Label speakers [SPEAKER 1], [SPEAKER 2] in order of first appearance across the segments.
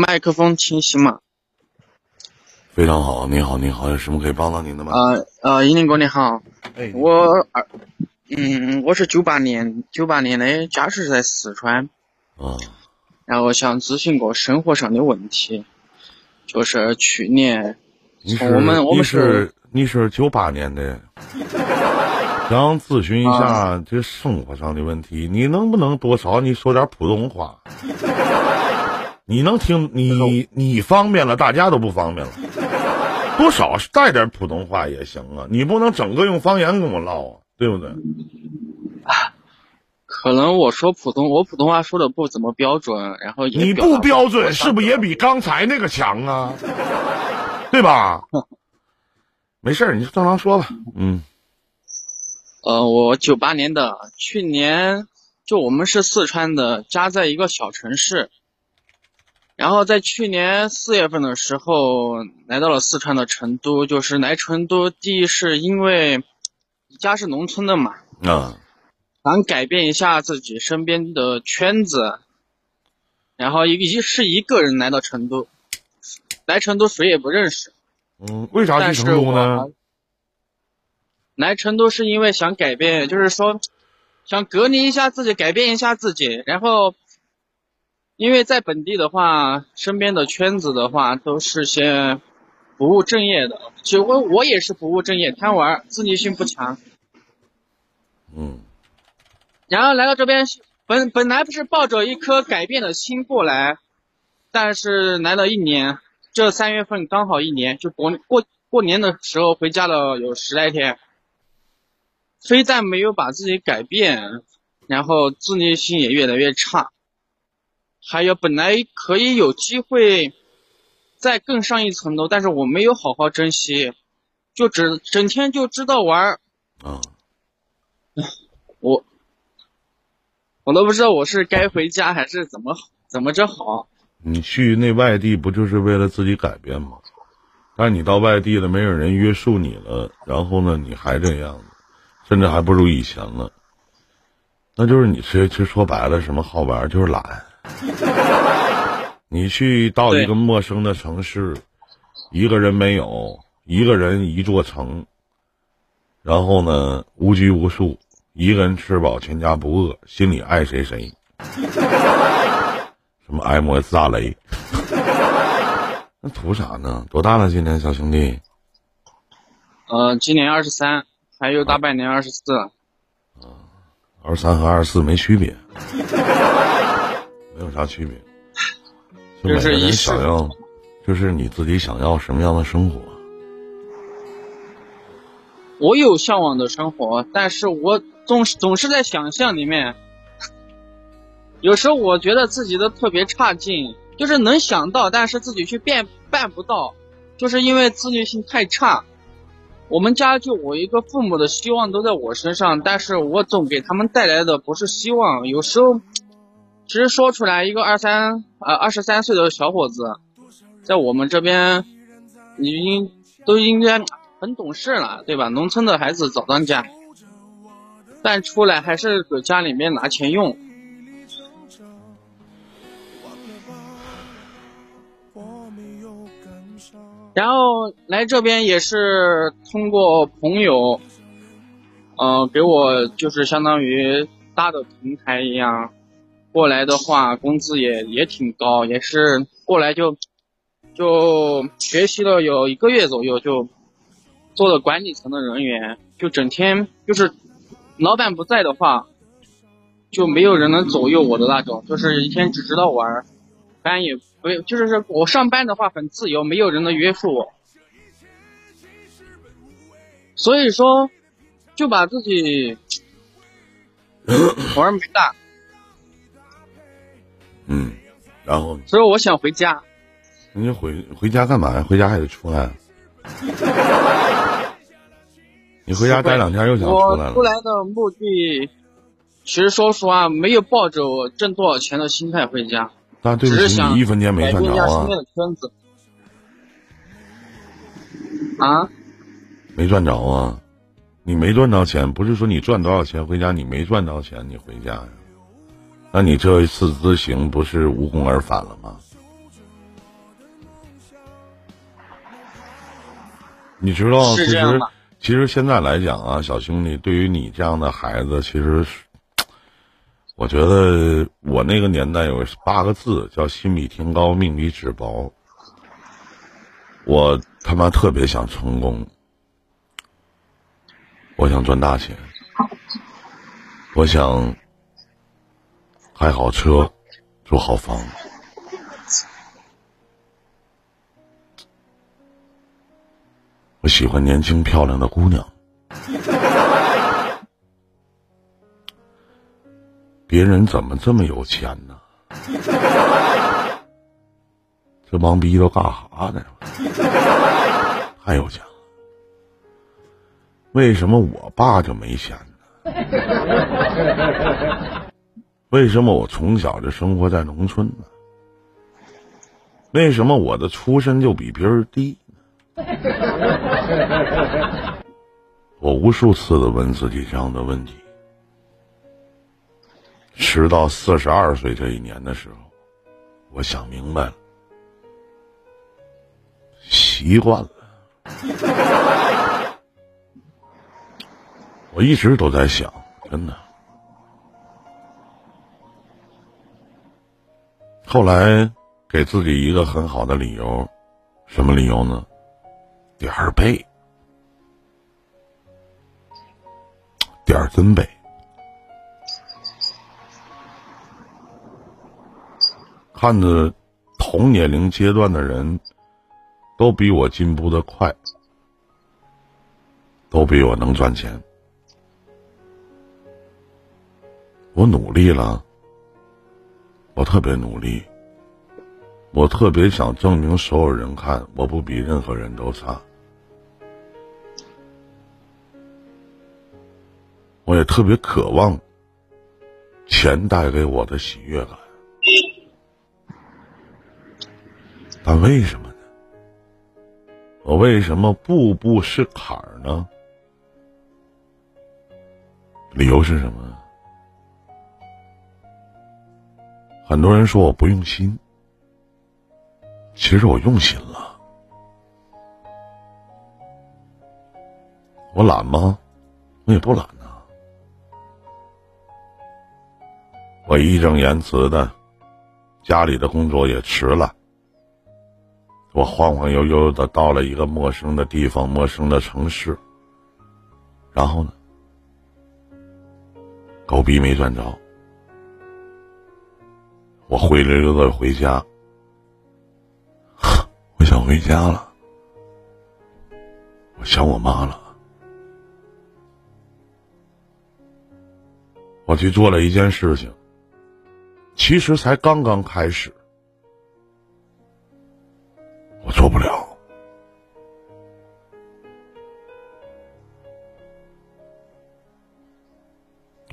[SPEAKER 1] 麦克风清晰吗？
[SPEAKER 2] 非常好，你好，你好，有什么可以帮到您的吗？
[SPEAKER 1] 呃呃，英林哥你好，
[SPEAKER 2] 哎，
[SPEAKER 1] 我二嗯，我是九八年九八年的，家是在四川，
[SPEAKER 2] 啊，
[SPEAKER 1] 然后想咨询个生活上的问题，就是去年我们我们
[SPEAKER 2] 你是你是九八年的，想咨询一
[SPEAKER 1] 啊。
[SPEAKER 2] 下这生活上的问题，你能不能多少？你说点普通话？你能听你你方便了，大家都不方便了，多少带点普通话也行啊，你不能整个用方言跟我唠啊，对不对？
[SPEAKER 1] 可能我说普通，我普通话说的不怎么标准，然后也
[SPEAKER 2] 你不标准是不是也比刚才那个强啊？对吧？没事儿，你就正常说吧。嗯
[SPEAKER 1] 呃，我九八年的，去年就我们是四川的，家在一个小城市。然后在去年四月份的时候来到了四川的成都，就是来成都，第一是因为家是农村的嘛，
[SPEAKER 2] 啊
[SPEAKER 1] 想改变一下自己身边的圈子，然后一个一是一个人来到成都，来成都谁也不认识，
[SPEAKER 2] 嗯，为啥去成都呢？
[SPEAKER 1] 来成都是因为想改变，就是说想隔离一下自己，改变一下自己。然后，因为在本地的话，身边的圈子的话都是些不务正业的。其实我我也是不务正业，贪玩，自立性不强。
[SPEAKER 2] 嗯
[SPEAKER 1] 然后来到这边，本本来不是抱着一颗改变的心过来，但是来了一年，这三月份刚好一年，就过过过年的时候回家了有十来天，非但没有把自己改变，然后自立性也越来越差，还有本来可以有机会再更上一层楼，但是我没有好好珍惜，就只整天就知道玩儿，
[SPEAKER 2] 啊，
[SPEAKER 1] 我我都不知道我是该回家还是怎么怎么着好。
[SPEAKER 2] 你去那外地不就是为了自己改变吗？但是你到外地了，没有人约束你了，然后呢，你还这样子，甚至还不如以前了。那就是你其实说白了，什么好玩儿就是懒。你去到一个陌生的城市，一个人没有，一个人一座城，然后呢无拘无束，一个人吃饱全家不饿，心里爱谁谁。什么爱莫大雷？那图啥呢？多大了？今年小兄弟？
[SPEAKER 1] 呃，今年二十三，还有大半年二十四。
[SPEAKER 2] 二十三和二十四没区别，没 有啥区别。就每个人
[SPEAKER 1] 就是你
[SPEAKER 2] 想要，就是你自己想要什么样的生活。
[SPEAKER 1] 我有向往的生活，但是我总是总是在想象里面。有时候我觉得自己都特别差劲，就是能想到，但是自己去变办不到，就是因为自律性太差。我们家就我一个父母的希望都在我身上，但是我总给他们带来的不是希望。有时候，其实说出来，一个二三呃二十三岁的小伙子，在我们这边，已经都应该很懂事了，对吧？农村的孩子早当家，但出来还是给家里面拿钱用。然后来这边也是通过朋友，呃，给我就是相当于搭的平台一样，过来的话工资也也挺高，也是过来就就学习了有一个月左右，就做了管理层的人员，就整天就是老板不在的话，就没有人能左右我的那种，就是一天只知道玩，班也不就是说我上班的话很自由，没有人能约束我，所以说就把自己玩儿没大，
[SPEAKER 2] 嗯，然后
[SPEAKER 1] 所以我想回家。
[SPEAKER 2] 你就回回家干嘛呀？回家还得出来。你回家待两天又想出来了
[SPEAKER 1] 我出。来的目的，其实说实话，没有抱着我挣多少钱的心态回家，
[SPEAKER 2] 但对不起，你一分钱没赚着啊。
[SPEAKER 1] 啊，
[SPEAKER 2] 没赚着啊。你没赚着钱，不是说你赚多少钱回家，你没赚着钱你回家呀？那你这一次之行不是无功而返了吗？你知道，其实其实现在来讲啊，小兄弟，对于你这样的孩子，其实是，我觉得我那个年代有八个字叫“心比天高，命比纸薄”。我他妈特别想成功，我想赚大钱，我想开好车，住好房。我喜欢年轻漂亮的姑娘。别人怎么这么有钱呢？这帮逼都干哈呢？太有钱了。为什么我爸就没钱呢？为什么我从小就生活在农村呢？为什么我的出身就比别人低呢？我无数次的问自己这样的问题，直到四十二岁这一年的时候，我想明白了，习惯了。我一直都在想，真的。后来给自己一个很好的理由，什么理由呢？点儿背，点儿真背。看着同年龄阶段的人，都比我进步的快，都比我能赚钱。我努力了，我特别努力，我特别想证明所有人看我不比任何人都差。我也特别渴望钱带给我的喜悦感，但为什么呢？我为什么步步是坎儿呢？理由是什么？很多人说我不用心，其实我用心了。我懒吗？我也不懒呐、我义正言辞的，家里的工作也辞了。我晃晃悠悠的到了一个陌生的地方、陌生的城市，然后呢，狗逼没赚着。我灰溜溜的回家，我想回家了，我想我妈了。我去做了一件事情，其实才刚刚开始，我做不了。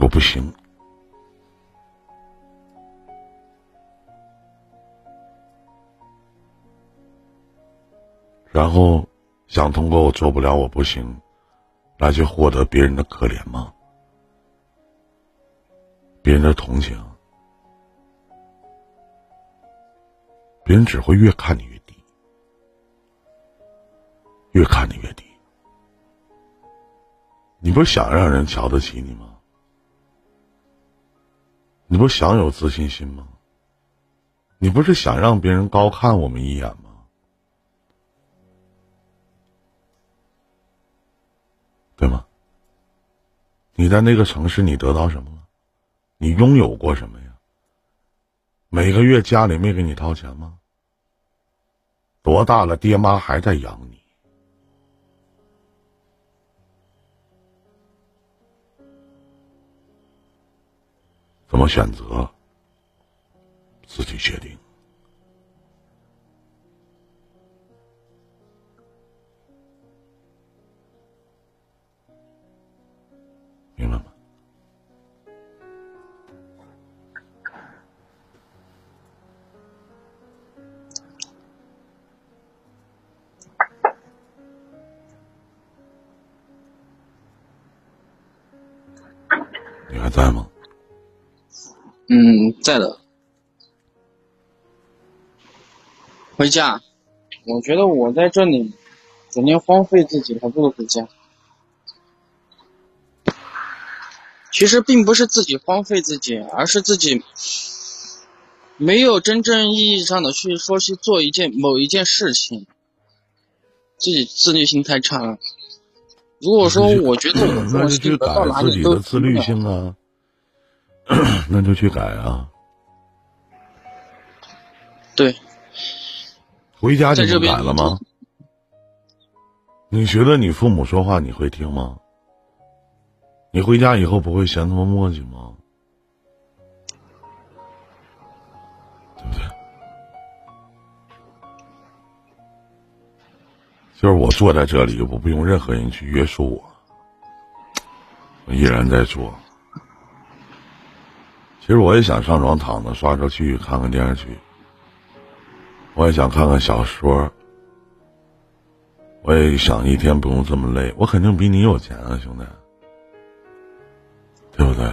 [SPEAKER 2] 我不行。然后想通过我做不了，我不行，来去获得别人的可怜吗？别人的同情，别人只会越看你越低，越看你越低。你不是想让人瞧得起你吗？你不是想有自信心吗？你不是想让别人高看我们一眼吗？对吗？你在那个城市，你得到什么了？你拥有过什么呀？每个月家里没给你掏钱吗？多大了，爹妈还在养你？怎么选择？自己决定。在吗？
[SPEAKER 1] 嗯，在的。回家，我觉得我在这里整天荒废自己，还不如回家。其实并不是自己荒废自己，而是自己没有真正意义上的去说去做一件某一件事情，自己自律性太差了。如果说我觉得我
[SPEAKER 2] 那就去改自己的自律性啊，那就去改啊。
[SPEAKER 1] 对，
[SPEAKER 2] 回家就能改了吗？你觉得你父母说话你会听吗？你回家以后不会嫌他们磨叽吗？对不对？就是我坐在这里，我不用任何人去约束我，我依然在做。其实我也想上床躺着刷着剧，看看电视剧。我也想看看小说，我也想一天不用这么累。我肯定比你有钱啊，兄弟，对不对？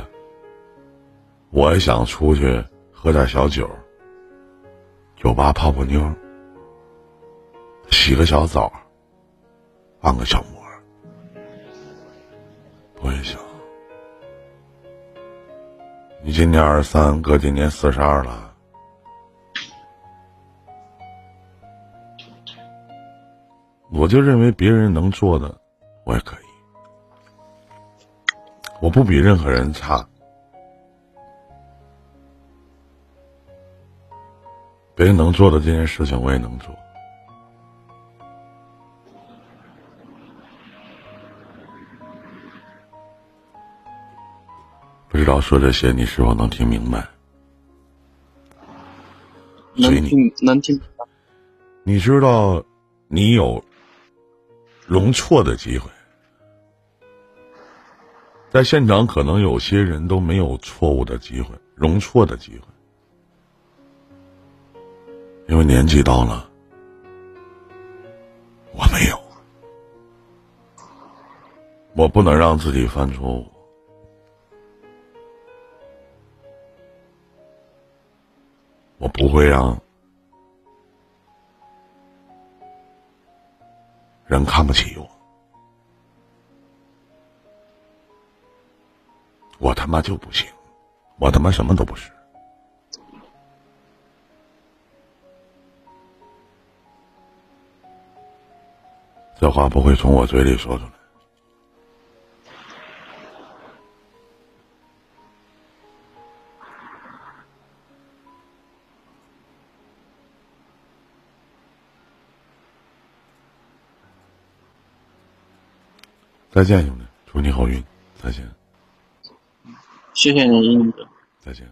[SPEAKER 2] 我也想出去喝点小酒，酒吧泡泡妞，洗个小澡，按个小摩。我也想，你今年二十三，哥今年四十二了。我就认为别人能做的，我也可以。我不比任何人差，别人能做的这件事情，我也能做。知道说这些，你是否能听明白？
[SPEAKER 1] 能听，能听。
[SPEAKER 2] 你知道，你有。容错的机会，在现场可能有些人都没有错误的机会，容错的机会，因为年纪到了，我没有，我不能让自己犯错误，我不会让。人看不起我，我他妈就不行，我他妈什么都不是。这话不会从我嘴里说出来。再见，兄弟，祝你好运。再见。
[SPEAKER 1] 谢谢你，英哥。
[SPEAKER 2] 再见。